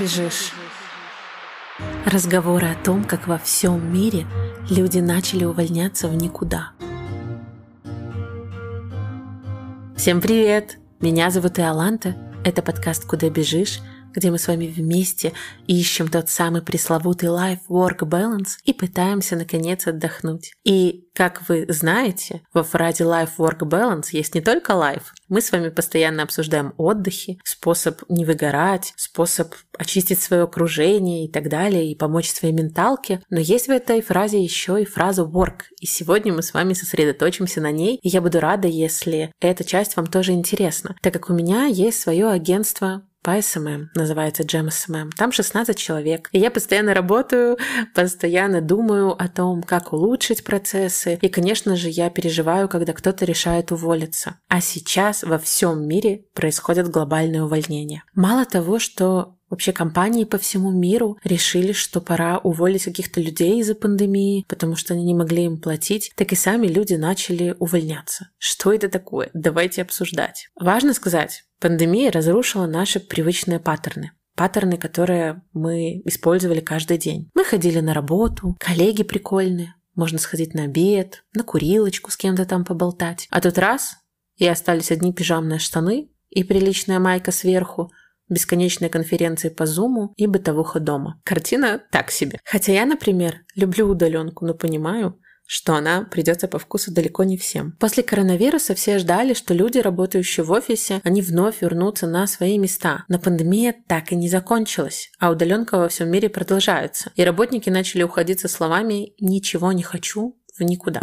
бежишь? Разговоры о том, как во всем мире люди начали увольняться в никуда. Всем привет! Меня зовут Иоланта. Это подкаст «Куда бежишь?», где мы с вами вместе ищем тот самый пресловутый life-work balance и пытаемся наконец отдохнуть. И, как вы знаете, во фразе life-work balance есть не только life. Мы с вами постоянно обсуждаем отдыхи, способ не выгорать, способ очистить свое окружение и так далее, и помочь своей менталке. Но есть в этой фразе еще и фраза work. И сегодня мы с вами сосредоточимся на ней. И я буду рада, если эта часть вам тоже интересна, так как у меня есть свое агентство по SMM, называется Jam SMM. Там 16 человек. И я постоянно работаю, постоянно думаю о том, как улучшить процессы. И, конечно же, я переживаю, когда кто-то решает уволиться. А сейчас во всем мире происходят глобальные увольнения. Мало того, что Вообще компании по всему миру решили, что пора уволить каких-то людей из-за пандемии, потому что они не могли им платить, так и сами люди начали увольняться. Что это такое? Давайте обсуждать. Важно сказать, пандемия разрушила наши привычные паттерны паттерны, которые мы использовали каждый день. Мы ходили на работу, коллеги прикольные, можно сходить на обед, на курилочку с кем-то там поболтать. А тут раз, и остались одни пижамные штаны и приличная майка сверху, бесконечные конференции по Зуму и бытовуха дома. Картина так себе. Хотя я, например, люблю удаленку, но понимаю, что она придется по вкусу далеко не всем. После коронавируса все ждали, что люди, работающие в офисе, они вновь вернутся на свои места. Но пандемия так и не закончилась, а удаленка во всем мире продолжается. И работники начали уходить со словами «ничего не хочу» в никуда.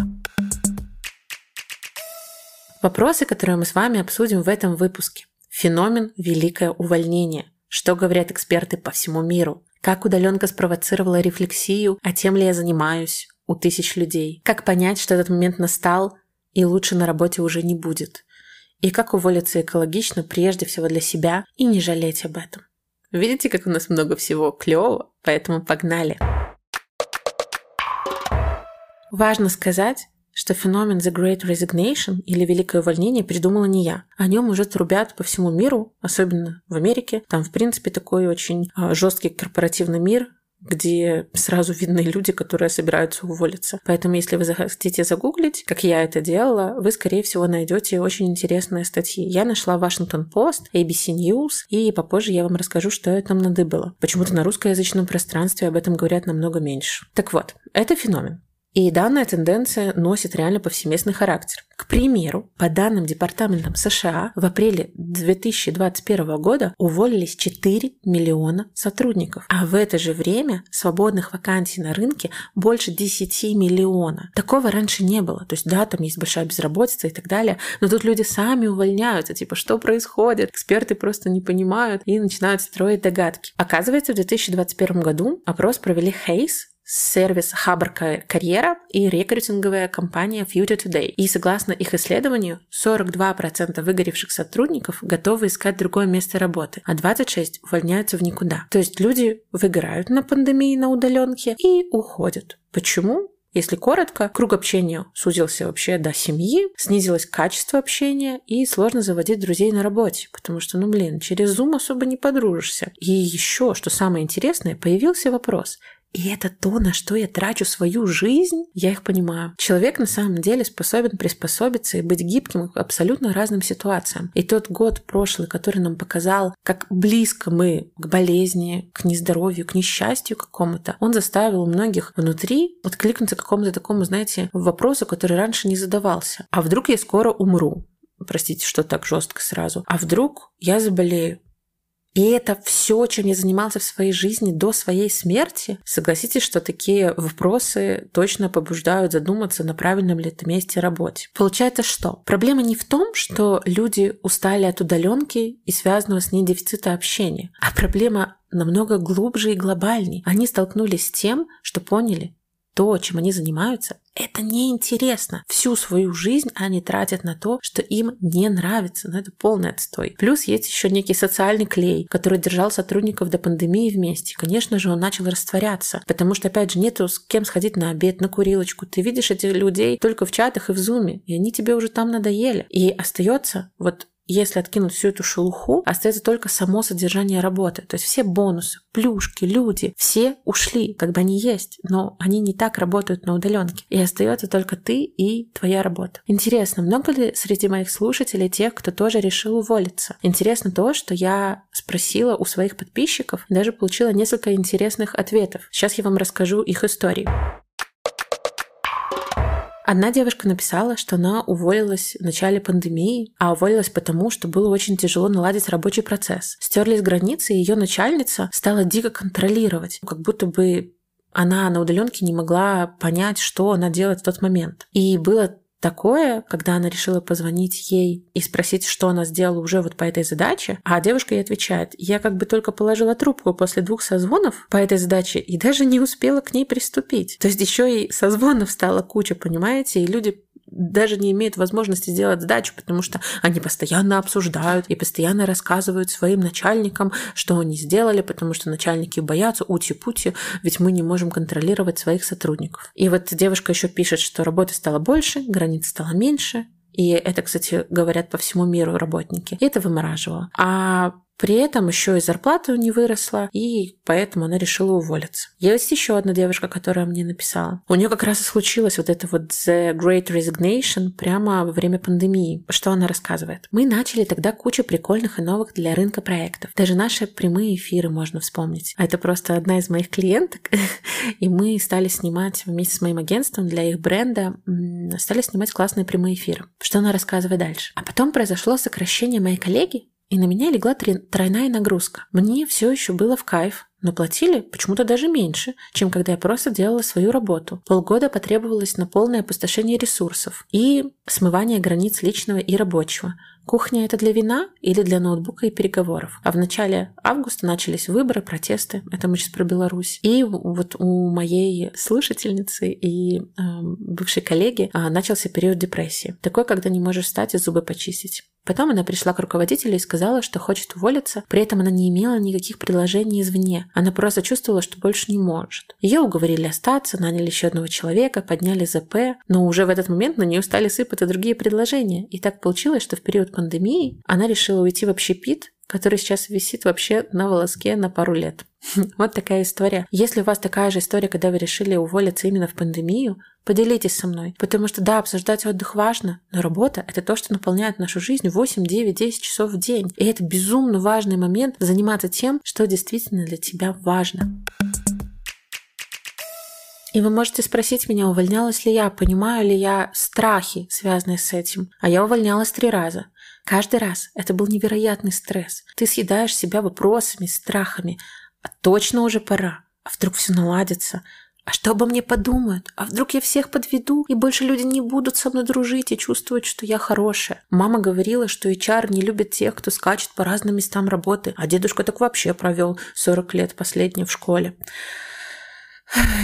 Вопросы, которые мы с вами обсудим в этом выпуске. Феномен «Великое увольнение». Что говорят эксперты по всему миру? Как удаленка спровоцировала рефлексию, а тем ли я занимаюсь у тысяч людей? Как понять, что этот момент настал и лучше на работе уже не будет? И как уволиться экологично прежде всего для себя и не жалеть об этом? Видите, как у нас много всего клевого, поэтому погнали. Важно сказать, что феномен The Great Resignation или Великое увольнение придумала не я. О нем уже трубят по всему миру, особенно в Америке. Там, в принципе, такой очень а, жесткий корпоративный мир, где сразу видны люди, которые собираются уволиться. Поэтому, если вы захотите загуглить, как я это делала, вы, скорее всего, найдете очень интересные статьи. Я нашла Washington Post, ABC News, и попозже я вам расскажу, что я там надыбала. Почему-то на русскоязычном пространстве об этом говорят намного меньше. Так вот, это феномен. И данная тенденция носит реально повсеместный характер. К примеру, по данным Департаментом США, в апреле 2021 года уволились 4 миллиона сотрудников, а в это же время свободных вакансий на рынке больше 10 миллиона. Такого раньше не было. То есть, да, там есть большая безработица и так далее, но тут люди сами увольняются. Типа, что происходит? Эксперты просто не понимают и начинают строить догадки. Оказывается, в 2021 году опрос провели Hayes, сервис Хабр Карьера и рекрутинговая компания Future Today. И согласно их исследованию, 42% выгоревших сотрудников готовы искать другое место работы, а 26% увольняются в никуда. То есть люди выгорают на пандемии на удаленке и уходят. Почему? Если коротко, круг общения сузился вообще до семьи, снизилось качество общения и сложно заводить друзей на работе, потому что, ну блин, через Zoom особо не подружишься. И еще, что самое интересное, появился вопрос, и это то, на что я трачу свою жизнь, я их понимаю. Человек на самом деле способен приспособиться и быть гибким к абсолютно разным ситуациям. И тот год прошлый, который нам показал, как близко мы к болезни, к нездоровью, к несчастью какому-то, он заставил многих внутри откликнуться какому-то такому, знаете, вопросу, который раньше не задавался. А вдруг я скоро умру? Простите, что так жестко сразу. А вдруг я заболею? И это все, чем я занимался в своей жизни до своей смерти. Согласитесь, что такие вопросы точно побуждают задуматься, на правильном ли это месте работе. Получается что? Проблема не в том, что люди устали от удаленки и связанного с ней дефицита общения, а проблема намного глубже и глобальней. Они столкнулись с тем, что поняли, то, чем они занимаются, это неинтересно. Всю свою жизнь они тратят на то, что им не нравится. Но это полный отстой. Плюс есть еще некий социальный клей, который держал сотрудников до пандемии вместе. Конечно же, он начал растворяться, потому что, опять же, нету с кем сходить на обед, на курилочку. Ты видишь этих людей только в чатах и в зуме, и они тебе уже там надоели. И остается вот если откинуть всю эту шелуху, остается только само содержание работы. То есть все бонусы, плюшки, люди, все ушли, как бы они есть, но они не так работают на удаленке. И остается только ты и твоя работа. Интересно, много ли среди моих слушателей тех, кто тоже решил уволиться? Интересно то, что я спросила у своих подписчиков, даже получила несколько интересных ответов. Сейчас я вам расскажу их истории. Одна девушка написала, что она уволилась в начале пандемии, а уволилась потому, что было очень тяжело наладить рабочий процесс. Стерлись границы, и ее начальница стала дико контролировать, как будто бы она на удаленке не могла понять, что она делает в тот момент. И было такое, когда она решила позвонить ей и спросить, что она сделала уже вот по этой задаче, а девушка ей отвечает, я как бы только положила трубку после двух созвонов по этой задаче и даже не успела к ней приступить. То есть еще и созвонов стала куча, понимаете, и люди даже не имеют возможности сделать сдачу, потому что они постоянно обсуждают и постоянно рассказывают своим начальникам, что они сделали, потому что начальники боятся ути-пути, ведь мы не можем контролировать своих сотрудников. И вот девушка еще пишет, что работы стало больше, границ стало меньше, и это, кстати, говорят по всему миру работники. И это вымораживало. А при этом еще и зарплата не выросла, и поэтому она решила уволиться. Есть еще одна девушка, которая мне написала. У нее как раз и случилось вот это вот The Great Resignation прямо во время пандемии. Что она рассказывает? Мы начали тогда кучу прикольных и новых для рынка проектов. Даже наши прямые эфиры можно вспомнить. А это просто одна из моих клиенток. И мы стали снимать вместе с моим агентством для их бренда, стали снимать классные прямые эфиры. Что она рассказывает дальше? А потом произошло сокращение моей коллеги, и на меня легла тройная нагрузка. Мне все еще было в кайф, но платили почему-то даже меньше, чем когда я просто делала свою работу. Полгода потребовалось на полное опустошение ресурсов и смывание границ личного и рабочего. Кухня это для вина или для ноутбука и переговоров. А в начале августа начались выборы, протесты. Это мы сейчас про Беларусь. И вот у моей слушательницы и э, бывшей коллеги э, начался период депрессии. Такой, когда не можешь встать и зубы почистить. Потом она пришла к руководителю и сказала, что хочет уволиться, при этом она не имела никаких предложений извне. Она просто чувствовала, что больше не может. Ее уговорили остаться, наняли еще одного человека, подняли ЗП, но уже в этот момент на нее стали сыпать и другие предложения. И так получилось, что в период пандемии она решила уйти в общепит, который сейчас висит вообще на волоске на пару лет. Вот такая история. Если у вас такая же история, когда вы решили уволиться именно в пандемию, поделитесь со мной. Потому что да, обсуждать отдых важно, но работа — это то, что наполняет нашу жизнь 8, 9, 10 часов в день. И это безумно важный момент заниматься тем, что действительно для тебя важно. И вы можете спросить меня, увольнялась ли я, понимаю ли я страхи, связанные с этим. А я увольнялась три раза. Каждый раз это был невероятный стресс. Ты съедаешь себя вопросами, страхами. А точно уже пора. А вдруг все наладится? А что обо мне подумают? А вдруг я всех подведу, и больше люди не будут со мной дружить и чувствовать, что я хорошая? Мама говорила, что HR не любит тех, кто скачет по разным местам работы, а дедушка так вообще провел 40 лет последние в школе.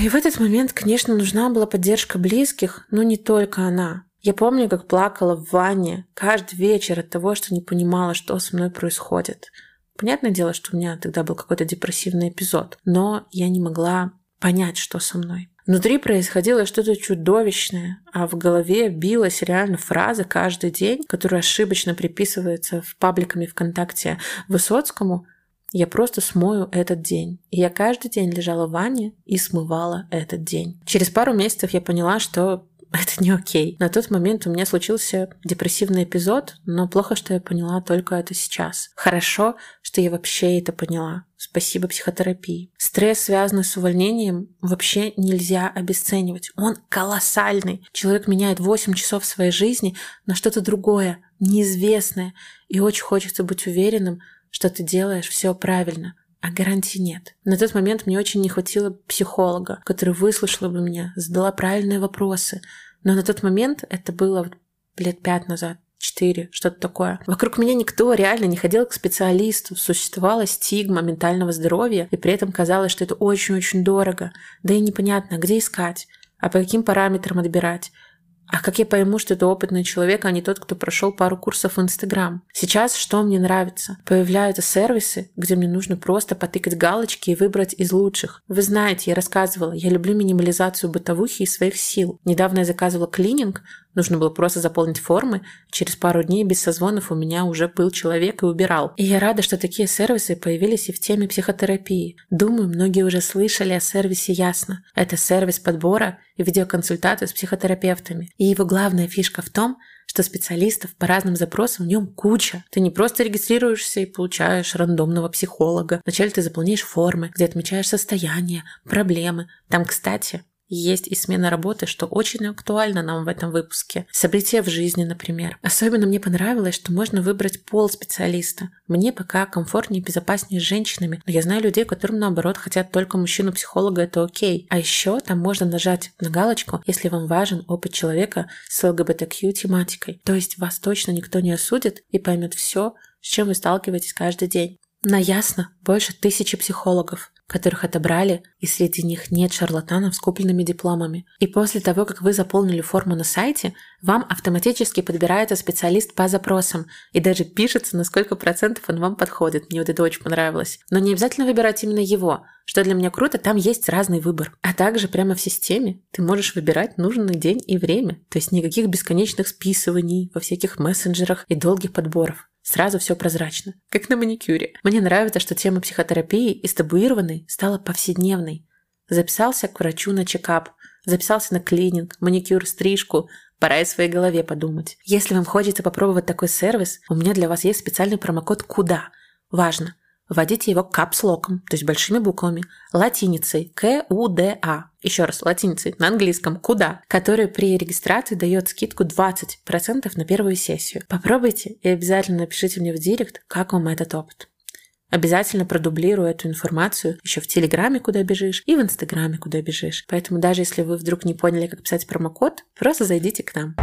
И в этот момент, конечно, нужна была поддержка близких, но не только она. Я помню, как плакала в ванне каждый вечер от того, что не понимала, что со мной происходит. Понятное дело, что у меня тогда был какой-то депрессивный эпизод, но я не могла понять, что со мной. Внутри происходило что-то чудовищное, а в голове билась реально фраза каждый день, которая ошибочно приписывается в пабликами ВКонтакте Высоцкому «Я просто смою этот день». И я каждый день лежала в ванне и смывала этот день. Через пару месяцев я поняла, что это не окей. На тот момент у меня случился депрессивный эпизод, но плохо, что я поняла только это сейчас. Хорошо, что я вообще это поняла. Спасибо психотерапии. Стресс, связанный с увольнением, вообще нельзя обесценивать. Он колоссальный. Человек меняет 8 часов своей жизни на что-то другое, неизвестное. И очень хочется быть уверенным, что ты делаешь все правильно а гарантий нет. На тот момент мне очень не хватило психолога, который выслушал бы меня, задала правильные вопросы. Но на тот момент, это было лет пять назад, четыре, что-то такое. Вокруг меня никто реально не ходил к специалисту. Существовала стигма ментального здоровья, и при этом казалось, что это очень-очень дорого. Да и непонятно, где искать, а по каким параметрам отбирать. А как я пойму, что это опытный человек, а не тот, кто прошел пару курсов в Инстаграм? Сейчас что мне нравится? Появляются сервисы, где мне нужно просто потыкать галочки и выбрать из лучших. Вы знаете, я рассказывала, я люблю минимализацию бытовухи и своих сил. Недавно я заказывала клининг, Нужно было просто заполнить формы. Через пару дней без созвонов у меня уже был человек и убирал. И я рада, что такие сервисы появились и в теме психотерапии. Думаю, многие уже слышали о сервисе Ясно. Это сервис подбора и видеоконсультации с психотерапевтами. И его главная фишка в том, что специалистов по разным запросам в нем куча. Ты не просто регистрируешься и получаешь рандомного психолога. Вначале ты заполняешь формы, где отмечаешь состояние, проблемы. Там, кстати, есть и смена работы, что очень актуально нам в этом выпуске. События в жизни, например. Особенно мне понравилось, что можно выбрать пол специалиста. Мне пока комфортнее и безопаснее с женщинами, но я знаю людей, которым наоборот хотят только мужчину-психолога, это окей. А еще там можно нажать на галочку, если вам важен опыт человека с ЛГБТQ тематикой. То есть вас точно никто не осудит и поймет все, с чем вы сталкиваетесь каждый день. На ясно больше тысячи психологов которых отобрали, и среди них нет шарлатанов с купленными дипломами. И после того, как вы заполнили форму на сайте, вам автоматически подбирается специалист по запросам и даже пишется, на сколько процентов он вам подходит. Мне вот это очень понравилось. Но не обязательно выбирать именно его. Что для меня круто, там есть разный выбор. А также прямо в системе ты можешь выбирать нужный день и время. То есть никаких бесконечных списываний во всяких мессенджерах и долгих подборов. Сразу все прозрачно, как на маникюре. Мне нравится, что тема психотерапии из табуированной стала повседневной. Записался к врачу на чекап, записался на клининг, маникюр, стрижку. Пора и своей голове подумать. Если вам хочется попробовать такой сервис, у меня для вас есть специальный промокод «Куда». Важно! Вводите его капслоком, то есть большими буквами, латиницей К-У-Д-А. Еще раз, латиницей на английском «Куда», который при регистрации дает скидку 20% на первую сессию. Попробуйте и обязательно напишите мне в директ, как вам этот опыт. Обязательно продублирую эту информацию еще в Телеграме, куда бежишь, и в Инстаграме, куда бежишь. Поэтому даже если вы вдруг не поняли, как писать промокод, просто зайдите к нам.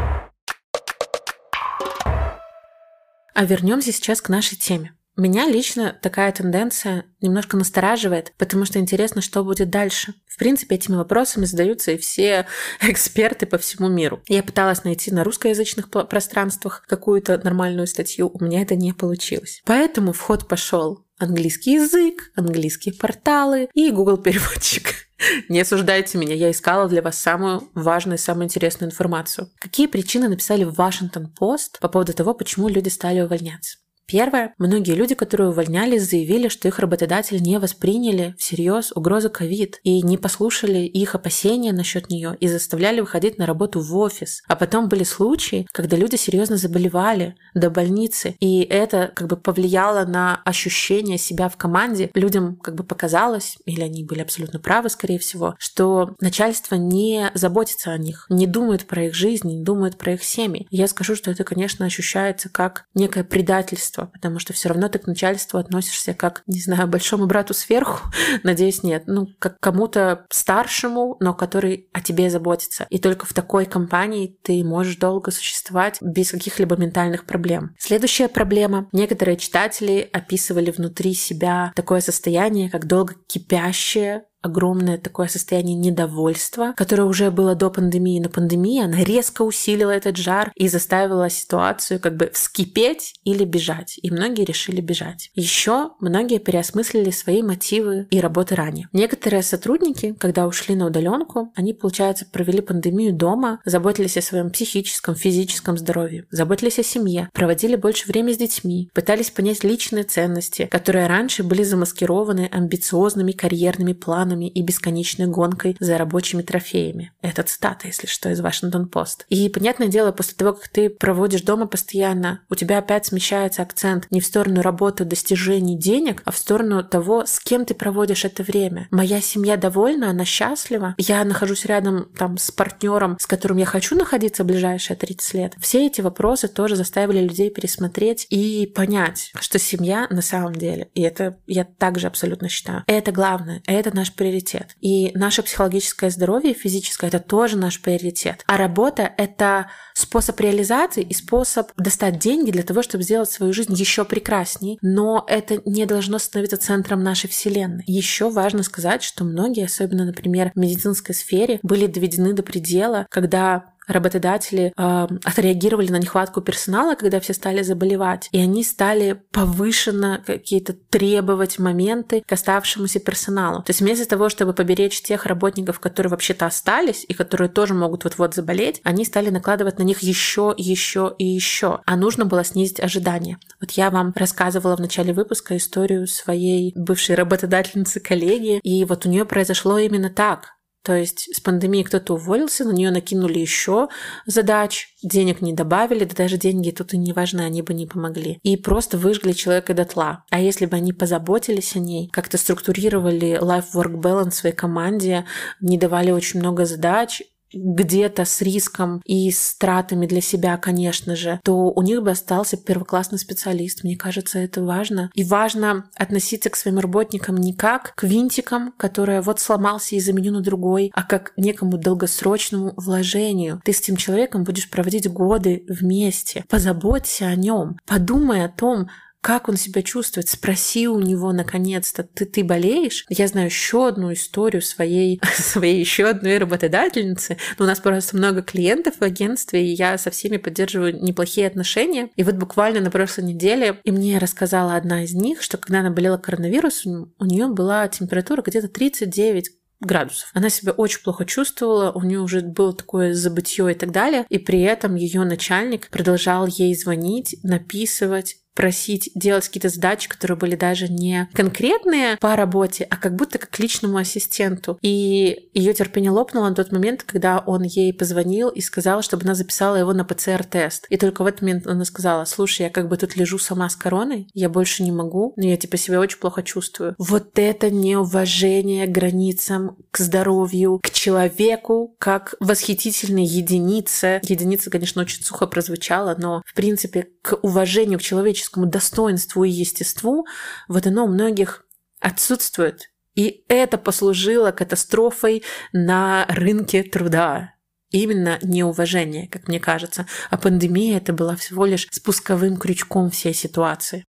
А вернемся сейчас к нашей теме. Меня лично такая тенденция немножко настораживает, потому что интересно, что будет дальше. В принципе, этими вопросами задаются и все эксперты по всему миру. Я пыталась найти на русскоязычных пространствах какую-то нормальную статью, у меня это не получилось. Поэтому в ход пошел английский язык, английские порталы и Google переводчик. Не осуждайте меня, я искала для вас самую важную и самую интересную информацию. Какие причины написали в Washington Post по поводу того, почему люди стали увольняться? Первое. Многие люди, которые увольнялись, заявили, что их работодатели не восприняли всерьез угрозу ковид и не послушали их опасения насчет нее и заставляли выходить на работу в офис. А потом были случаи, когда люди серьезно заболевали до больницы, и это как бы повлияло на ощущение себя в команде. Людям как бы показалось, или они были абсолютно правы, скорее всего, что начальство не заботится о них, не думает про их жизнь, не думает про их семьи. Я скажу, что это, конечно, ощущается как некое предательство начальство, потому что все равно ты к начальству относишься как, не знаю, большому брату сверху, надеюсь, нет, ну, как кому-то старшему, но который о тебе заботится. И только в такой компании ты можешь долго существовать без каких-либо ментальных проблем. Следующая проблема. Некоторые читатели описывали внутри себя такое состояние, как долго кипящее огромное такое состояние недовольства, которое уже было до пандемии, но пандемия, она резко усилила этот жар и заставила ситуацию как бы вскипеть или бежать. И многие решили бежать. Еще многие переосмыслили свои мотивы и работы ранее. Некоторые сотрудники, когда ушли на удаленку, они, получается, провели пандемию дома, заботились о своем психическом, физическом здоровье, заботились о семье, проводили больше времени с детьми, пытались понять личные ценности, которые раньше были замаскированы амбициозными карьерными планами планами и бесконечной гонкой за рабочими трофеями. Это цитата, если что, из Вашингтон Пост. И, понятное дело, после того, как ты проводишь дома постоянно, у тебя опять смещается акцент не в сторону работы, достижений, денег, а в сторону того, с кем ты проводишь это время. Моя семья довольна, она счастлива. Я нахожусь рядом там с партнером, с которым я хочу находиться в ближайшие 30 лет. Все эти вопросы тоже заставили людей пересмотреть и понять, что семья на самом деле, и это я также абсолютно считаю, это главное, это наш приоритет. И наше психологическое здоровье, физическое, это тоже наш приоритет. А работа — это способ реализации и способ достать деньги для того, чтобы сделать свою жизнь еще прекрасней. Но это не должно становиться центром нашей вселенной. Еще важно сказать, что многие, особенно, например, в медицинской сфере, были доведены до предела, когда работодатели э, отреагировали на нехватку персонала, когда все стали заболевать, и они стали повышенно какие-то требовать моменты к оставшемуся персоналу. То есть вместо того, чтобы поберечь тех работников, которые вообще-то остались и которые тоже могут вот-вот заболеть, они стали накладывать на них еще, еще и еще. А нужно было снизить ожидания. Вот я вам рассказывала в начале выпуска историю своей бывшей работодательницы коллеги, и вот у нее произошло именно так. То есть с пандемией кто-то уволился, на нее накинули еще задач, денег не добавили, да даже деньги тут и не важны, они бы не помогли. И просто выжгли человека дотла. А если бы они позаботились о ней, как-то структурировали life-work balance своей команде, не давали очень много задач, где-то с риском и с тратами для себя, конечно же, то у них бы остался первоклассный специалист. Мне кажется, это важно. И важно относиться к своим работникам не как к винтикам, которые вот сломался и заменю на другой, а как к некому долгосрочному вложению. Ты с этим человеком будешь проводить годы вместе. Позаботься о нем. Подумай о том, как он себя чувствует. Спроси у него наконец-то, ты, ты болеешь? Я знаю еще одну историю своей, своей еще одной работодательницы. Но у нас просто много клиентов в агентстве, и я со всеми поддерживаю неплохие отношения. И вот буквально на прошлой неделе и мне рассказала одна из них, что когда она болела коронавирусом, у нее была температура где-то 39 градусов. Она себя очень плохо чувствовала, у нее уже было такое забытье и так далее, и при этом ее начальник продолжал ей звонить, написывать, просить делать какие-то задачи, которые были даже не конкретные по работе, а как будто как личному ассистенту. И ее терпение лопнуло на тот момент, когда он ей позвонил и сказал, чтобы она записала его на ПЦР-тест. И только в этот момент она сказала, слушай, я как бы тут лежу сама с короной, я больше не могу, но я типа себя очень плохо чувствую. Вот это неуважение к границам, к здоровью, к человеку, как восхитительной единице. Единица, конечно, очень сухо прозвучала, но в принципе к уважению к человечеству человеческому достоинству и естеству, вот оно у многих отсутствует. И это послужило катастрофой на рынке труда. Именно неуважение, как мне кажется. А пандемия это была всего лишь спусковым крючком всей ситуации.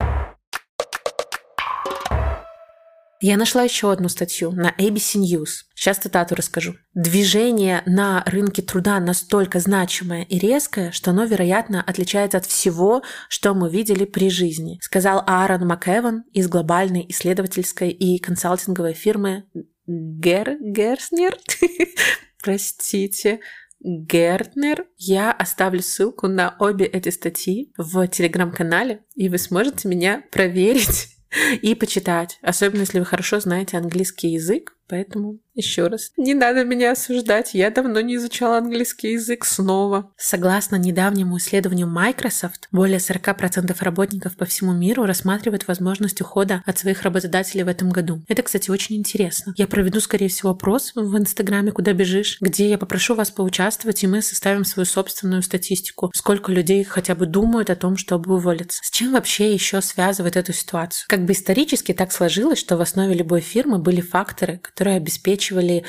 Я нашла еще одну статью на ABC News. Сейчас цитату расскажу. Движение на рынке труда настолько значимое и резкое, что оно, вероятно, отличается от всего, что мы видели при жизни, сказал Аарон МакЭван из глобальной исследовательской и консалтинговой фирмы Гер Герснер. Простите. Гертнер. Я оставлю ссылку на обе эти статьи в телеграм-канале, и вы сможете меня проверить и почитать, особенно если вы хорошо знаете английский язык, поэтому еще раз, не надо меня осуждать, я давно не изучала английский язык снова. Согласно недавнему исследованию Microsoft, более 40% работников по всему миру рассматривают возможность ухода от своих работодателей в этом году. Это, кстати, очень интересно. Я проведу, скорее всего, опрос в Инстаграме «Куда бежишь», где я попрошу вас поучаствовать, и мы составим свою собственную статистику, сколько людей хотя бы думают о том, чтобы уволиться. С чем вообще еще связывает эту ситуацию? Как бы исторически так сложилось, что в основе любой фирмы были факторы, которые обеспечивают обеспечивали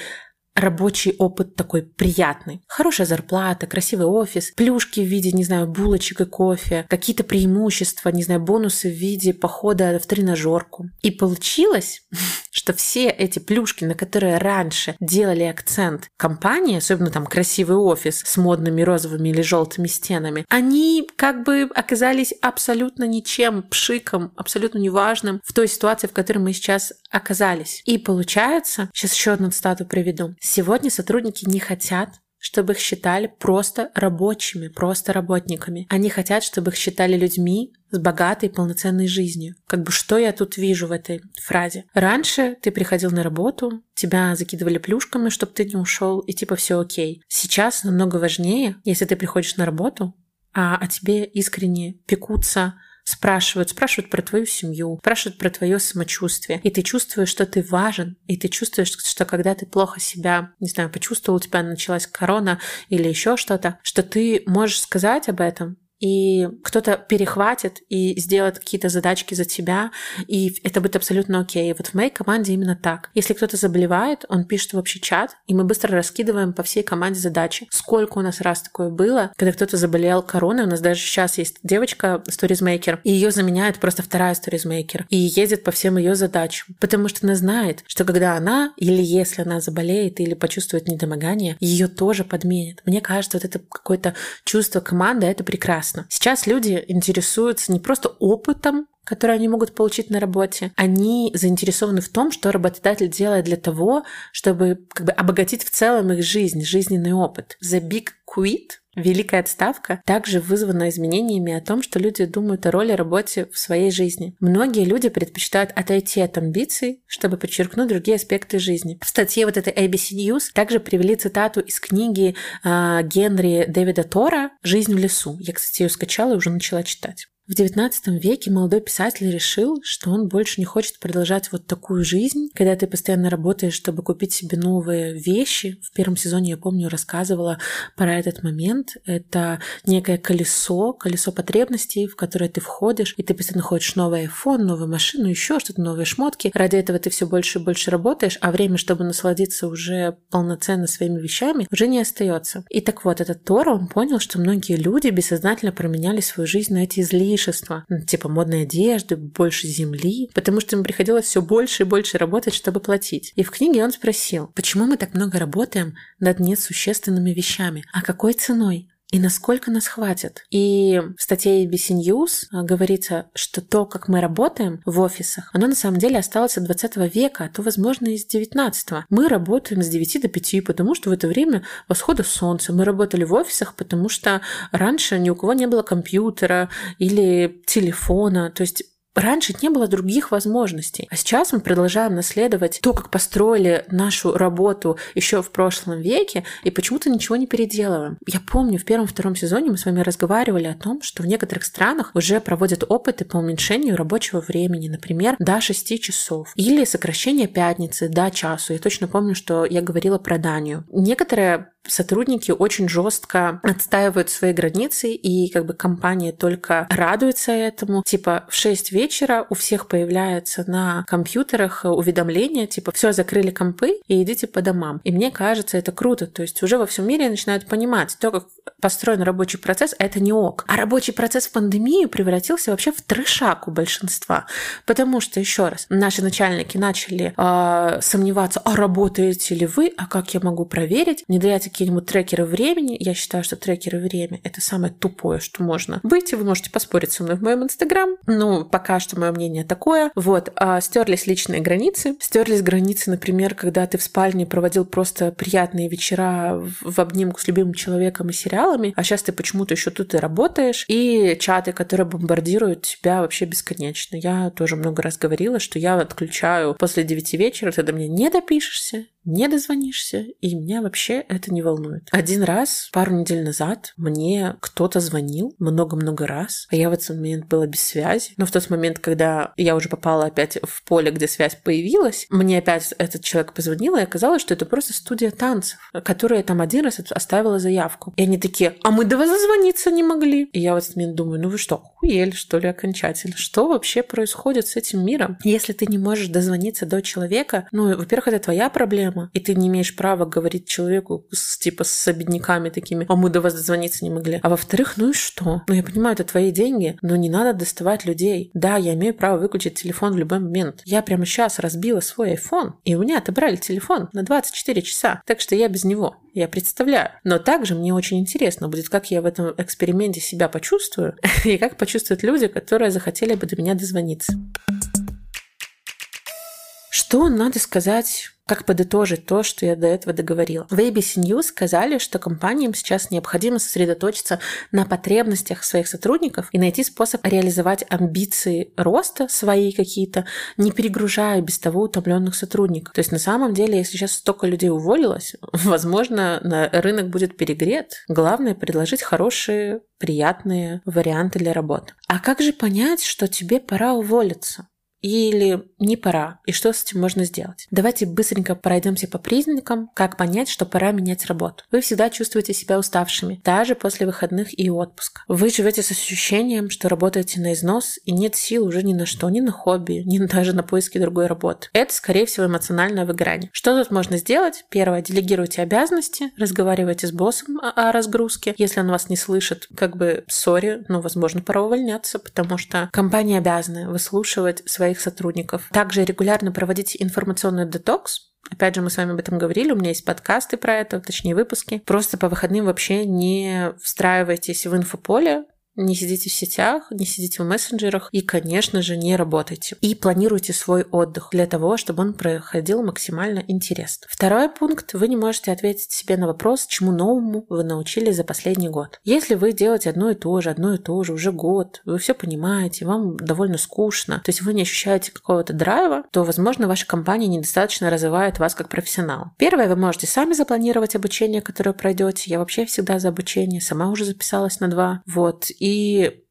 рабочий опыт такой приятный. Хорошая зарплата, красивый офис, плюшки в виде, не знаю, булочек и кофе, какие-то преимущества, не знаю, бонусы в виде похода в тренажерку. И получилось, что все эти плюшки, на которые раньше делали акцент компании, особенно там красивый офис с модными розовыми или желтыми стенами, они как бы оказались абсолютно ничем, пшиком, абсолютно неважным в той ситуации, в которой мы сейчас оказались. И получается, сейчас еще одну цитату приведу. Сегодня сотрудники не хотят чтобы их считали просто рабочими, просто работниками. Они хотят, чтобы их считали людьми с богатой полноценной жизнью. Как бы что я тут вижу в этой фразе? Раньше ты приходил на работу, тебя закидывали плюшками, чтобы ты не ушел, и типа все окей. Сейчас намного важнее, если ты приходишь на работу, а о тебе искренне пекутся, спрашивают, спрашивают про твою семью, спрашивают про твое самочувствие. И ты чувствуешь, что ты важен, и ты чувствуешь, что когда ты плохо себя, не знаю, почувствовал, у тебя началась корона или еще что-то, что ты можешь сказать об этом, и кто-то перехватит и сделает какие-то задачки за тебя, и это будет абсолютно окей. Вот в моей команде именно так. Если кто-то заболевает, он пишет в общий чат, и мы быстро раскидываем по всей команде задачи. Сколько у нас раз такое было, когда кто-то заболел короной, у нас даже сейчас есть девочка, сторизмейкер, и ее заменяет просто вторая сторизмейкер, и ездит по всем ее задачам, потому что она знает, что когда она, или если она заболеет, или почувствует недомогание, ее тоже подменят. Мне кажется, вот это какое-то чувство команды, это прекрасно. Сейчас люди интересуются не просто опытом, который они могут получить на работе, они заинтересованы в том, что работодатель делает для того, чтобы как бы обогатить в целом их жизнь, жизненный опыт. The Big Quit Великая отставка также вызвана изменениями о том, что люди думают о роли работы в своей жизни. Многие люди предпочитают отойти от амбиций, чтобы подчеркнуть другие аспекты жизни. В статье вот этой ABC News также привели цитату из книги э, Генри Дэвида Тора «Жизнь в лесу». Я, кстати, ее скачала и уже начала читать. В XIX веке молодой писатель решил, что он больше не хочет продолжать вот такую жизнь, когда ты постоянно работаешь, чтобы купить себе новые вещи. В первом сезоне, я помню, рассказывала про этот момент. Это некое колесо, колесо потребностей, в которое ты входишь, и ты постоянно хочешь новый iPhone, новую машину, еще что-то, новые шмотки. Ради этого ты все больше и больше работаешь, а время, чтобы насладиться уже полноценно своими вещами, уже не остается. И так вот, этот Тора, он понял, что многие люди бессознательно променяли свою жизнь на эти излишки, излишества, типа модной одежды, больше земли, потому что ему приходилось все больше и больше работать, чтобы платить. И в книге он спросил, почему мы так много работаем над несущественными вещами, а какой ценой? И насколько нас хватит. И в статье ABC News а, говорится, что то, как мы работаем в офисах, оно на самом деле осталось от 20 века, а то, возможно, из 19. Мы работаем с 9 до 5, потому что в это время восхода солнца. Мы работали в офисах, потому что раньше ни у кого не было компьютера или телефона. То есть Раньше не было других возможностей. А сейчас мы продолжаем наследовать то, как построили нашу работу еще в прошлом веке, и почему-то ничего не переделываем. Я помню, в первом-втором сезоне мы с вами разговаривали о том, что в некоторых странах уже проводят опыты по уменьшению рабочего времени, например, до 6 часов, или сокращение пятницы до часу. Я точно помню, что я говорила про Данию. Некоторые сотрудники очень жестко отстаивают свои границы, и как бы компания только радуется этому. Типа в 6 вечера у всех появляется на компьютерах уведомления, типа все, закрыли компы и идите по домам. И мне кажется, это круто. То есть уже во всем мире начинают понимать то, как построен рабочий процесс, это не ок. А рабочий процесс в пандемию превратился вообще в трешак у большинства. Потому что, еще раз, наши начальники начали э, сомневаться, а работаете ли вы, а как я могу проверить, внедрять какие-нибудь трекеры времени. Я считаю, что трекеры времени — это самое тупое, что можно быть. Вы можете поспорить со мной в моем инстаграм. Ну, пока что мое мнение такое. Вот, а, стерлись личные границы. Стерлись границы, например, когда ты в спальне проводил просто приятные вечера в обнимку с любимым человеком и сериалами, а сейчас ты почему-то еще тут и работаешь, и чаты, которые бомбардируют тебя вообще бесконечно. Я тоже много раз говорила, что я отключаю после 9 вечера, до меня не допишешься, не дозвонишься, и меня вообще это не волнует. Один раз, пару недель назад, мне кто-то звонил много-много раз, а я в этот момент была без связи. Но в тот момент, когда я уже попала опять в поле, где связь появилась, мне опять этот человек позвонил, и оказалось, что это просто студия танцев, которая там один раз оставила заявку. И они такие, а мы до вас зазвониться не могли. И я в этот момент думаю, ну вы что, хуели, что ли, окончательно? Что вообще происходит с этим миром? Если ты не можешь дозвониться до человека, ну, во-первых, это твоя проблема. И ты не имеешь права говорить человеку с, типа с обедняками такими, а мы до вас дозвониться не могли. А во-вторых, ну и что? Ну я понимаю, это твои деньги, но не надо доставать людей. Да, я имею право выключить телефон в любой момент. Я прямо сейчас разбила свой iPhone, и у меня отобрали телефон на 24 часа. Так что я без него. Я представляю. Но также мне очень интересно будет, как я в этом эксперименте себя почувствую, и как почувствуют люди, которые захотели бы до меня дозвониться. Что надо сказать как подытожить то, что я до этого договорила? В ABC News сказали, что компаниям сейчас необходимо сосредоточиться на потребностях своих сотрудников и найти способ реализовать амбиции роста свои какие-то, не перегружая без того утомленных сотрудников. То есть на самом деле, если сейчас столько людей уволилось, возможно, на рынок будет перегрет. Главное предложить хорошие, приятные варианты для работы. А как же понять, что тебе пора уволиться? Или не пора, и что с этим можно сделать. Давайте быстренько пройдемся по признакам, как понять, что пора менять работу. Вы всегда чувствуете себя уставшими, даже после выходных и отпуска. Вы живете с ощущением, что работаете на износ, и нет сил уже ни на что, ни на хобби, ни даже на поиски другой работы. Это, скорее всего, эмоциональное выгорание. Что тут можно сделать? Первое, делегируйте обязанности, разговаривайте с боссом о, разгрузке. Если он вас не слышит, как бы, сори, ну, возможно, пора увольняться, потому что компания обязана выслушивать своих сотрудников. Также регулярно проводите информационный детокс, Опять же, мы с вами об этом говорили, у меня есть подкасты про это, точнее выпуски. Просто по выходным вообще не встраивайтесь в инфополе, не сидите в сетях, не сидите в мессенджерах и, конечно же, не работайте. И планируйте свой отдых для того, чтобы он проходил максимально интересно. Второй пункт. Вы не можете ответить себе на вопрос, чему новому вы научились за последний год. Если вы делаете одно и то же, одно и то же уже год, вы все понимаете, вам довольно скучно, то есть вы не ощущаете какого-то драйва, то, возможно, ваша компания недостаточно развивает вас как профессионал. Первое, вы можете сами запланировать обучение, которое пройдете. Я вообще всегда за обучение, сама уже записалась на два. Вот. И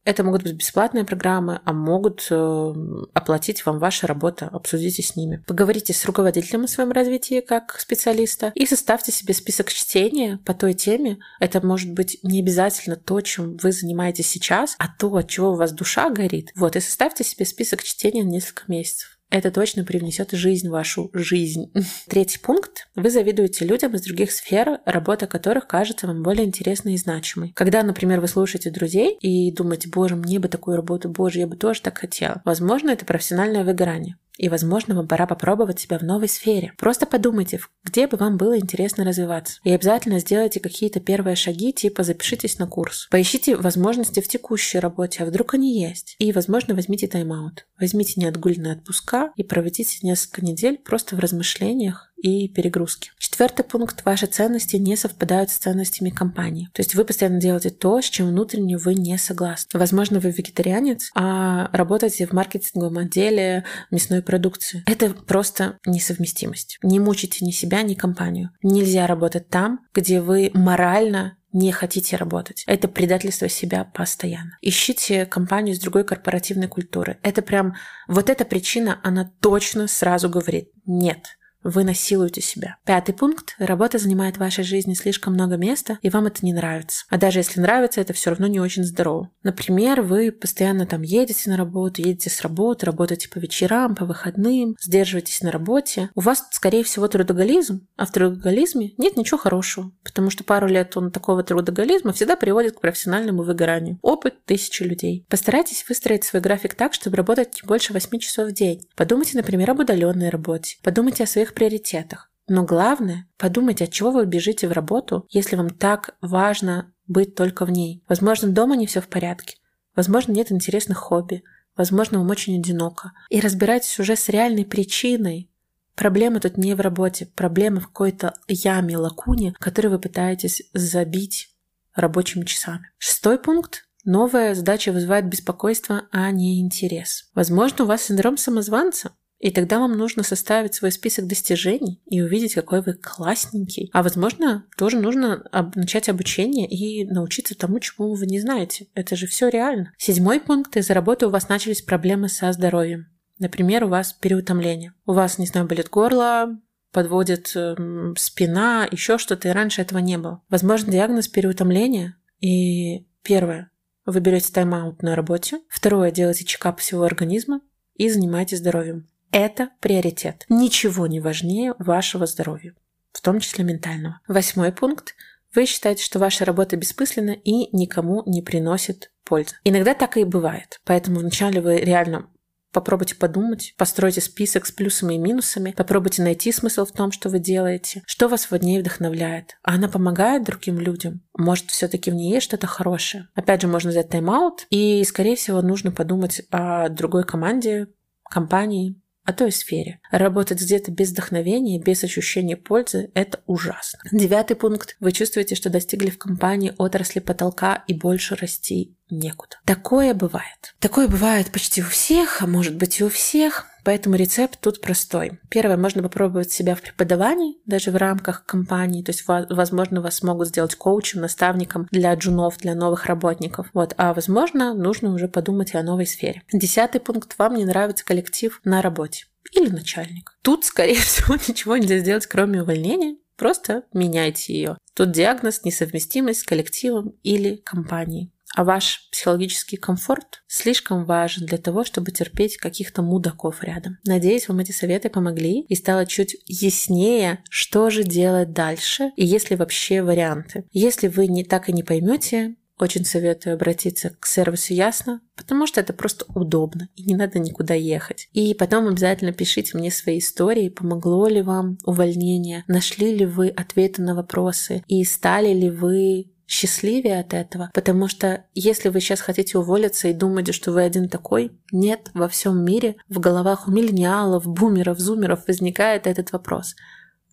это могут быть бесплатные программы, а могут э, оплатить вам ваша работа. Обсудите с ними. Поговорите с руководителем о своем развитии как специалиста и составьте себе список чтения по той теме. Это может быть не обязательно то, чем вы занимаетесь сейчас, а то, от чего у вас душа горит. Вот, и составьте себе список чтения на несколько месяцев. Это точно привнесет жизнь в вашу жизнь. Третий пункт. Вы завидуете людям из других сфер, работа которых кажется вам более интересной и значимой. Когда, например, вы слушаете друзей и думаете, боже, мне бы такую работу, боже, я бы тоже так хотела. Возможно, это профессиональное выгорание. И, возможно, вам пора попробовать себя в новой сфере. Просто подумайте, где бы вам было интересно развиваться. И обязательно сделайте какие-то первые шаги, типа запишитесь на курс. Поищите возможности в текущей работе, а вдруг они есть. И, возможно, возьмите тайм-аут. Возьмите неотгульные отпуска и проведите несколько недель просто в размышлениях и перегрузки. Четвертый пункт. Ваши ценности не совпадают с ценностями компании. То есть вы постоянно делаете то, с чем внутренне вы не согласны. Возможно, вы вегетарианец, а работаете в маркетинговом отделе мясной продукции. Это просто несовместимость. Не мучите ни себя, ни компанию. Нельзя работать там, где вы морально не хотите работать. Это предательство себя постоянно. Ищите компанию с другой корпоративной культуры. Это прям... Вот эта причина, она точно сразу говорит «нет». Вы насилуете себя. Пятый пункт. Работа занимает в вашей жизни слишком много места, и вам это не нравится. А даже если нравится, это все равно не очень здорово. Например, вы постоянно там едете на работу, едете с работы, работаете по вечерам, по выходным, сдерживаетесь на работе. У вас, скорее всего, трудоголизм, а в трудоголизме нет ничего хорошего, потому что пару лет он такого трудоголизма всегда приводит к профессиональному выгоранию. Опыт тысячи людей. Постарайтесь выстроить свой график так, чтобы работать не больше 8 часов в день. Подумайте, например, об удаленной работе. Подумайте о своих своих приоритетах. Но главное, подумайте, от чего вы бежите в работу, если вам так важно быть только в ней. Возможно, дома не все в порядке. Возможно, нет интересных хобби. Возможно, вам очень одиноко. И разбирайтесь уже с реальной причиной. Проблема тут не в работе. Проблема в какой-то яме, лакуне, которую вы пытаетесь забить рабочими часами. Шестой пункт Новая задача вызывает беспокойство, а не интерес. Возможно, у вас синдром самозванца. И тогда вам нужно составить свой список достижений и увидеть, какой вы классненький. А возможно, тоже нужно начать обучение и научиться тому, чему вы не знаете. Это же все реально. Седьмой пункт. Из-за работы у вас начались проблемы со здоровьем. Например, у вас переутомление. У вас, не знаю, болит горло, подводит э, спина, еще что-то, и раньше этого не было. Возможно, диагноз переутомления. И первое, вы берете тайм-аут на работе. Второе, делаете чекап всего организма и занимаетесь здоровьем. Это приоритет. Ничего не важнее вашего здоровья, в том числе ментального. Восьмой пункт. Вы считаете, что ваша работа бессмысленна и никому не приносит пользы. Иногда так и бывает. Поэтому вначале вы реально Попробуйте подумать, постройте список с плюсами и минусами, попробуйте найти смысл в том, что вы делаете, что вас в ней вдохновляет. А она помогает другим людям? Может, все-таки в ней есть что-то хорошее? Опять же, можно взять тайм-аут, и, скорее всего, нужно подумать о другой команде, компании, о той сфере. Работать где-то без вдохновения, без ощущения пользы – это ужасно. Девятый пункт. Вы чувствуете, что достигли в компании отрасли потолка и больше расти некуда. Такое бывает. Такое бывает почти у всех, а может быть и у всех. Поэтому рецепт тут простой. Первое, можно попробовать себя в преподавании, даже в рамках компании. То есть, возможно, вас могут сделать коучем, наставником для джунов, для новых работников. Вот. А возможно, нужно уже подумать о новой сфере. Десятый пункт. Вам не нравится коллектив на работе или начальник. Тут, скорее всего, ничего нельзя сделать, кроме увольнения. Просто меняйте ее. Тут диагноз несовместимость с коллективом или компанией. А ваш психологический комфорт слишком важен для того, чтобы терпеть каких-то мудаков рядом. Надеюсь, вам эти советы помогли и стало чуть яснее, что же делать дальше и есть ли вообще варианты. Если вы не так и не поймете, очень советую обратиться к сервису Ясно, потому что это просто удобно и не надо никуда ехать. И потом обязательно пишите мне свои истории, помогло ли вам увольнение, нашли ли вы ответы на вопросы и стали ли вы счастливее от этого, потому что если вы сейчас хотите уволиться и думаете, что вы один такой, нет, во всем мире в головах у миллениалов, бумеров, зумеров возникает этот вопрос.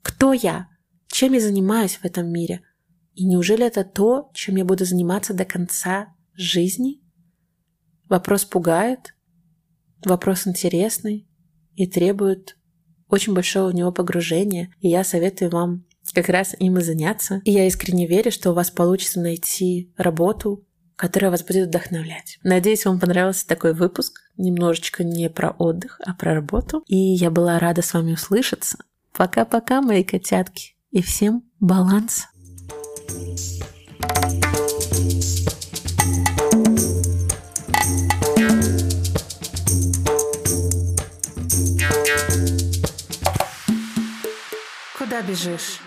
Кто я? Чем я занимаюсь в этом мире? И неужели это то, чем я буду заниматься до конца жизни? Вопрос пугает, вопрос интересный и требует очень большого в него погружения, и я советую вам как раз им и заняться. И я искренне верю, что у вас получится найти работу, которая вас будет вдохновлять. Надеюсь, вам понравился такой выпуск. Немножечко не про отдых, а про работу. И я была рада с вами услышаться. Пока-пока, мои котятки. И всем баланс. Куда бежишь?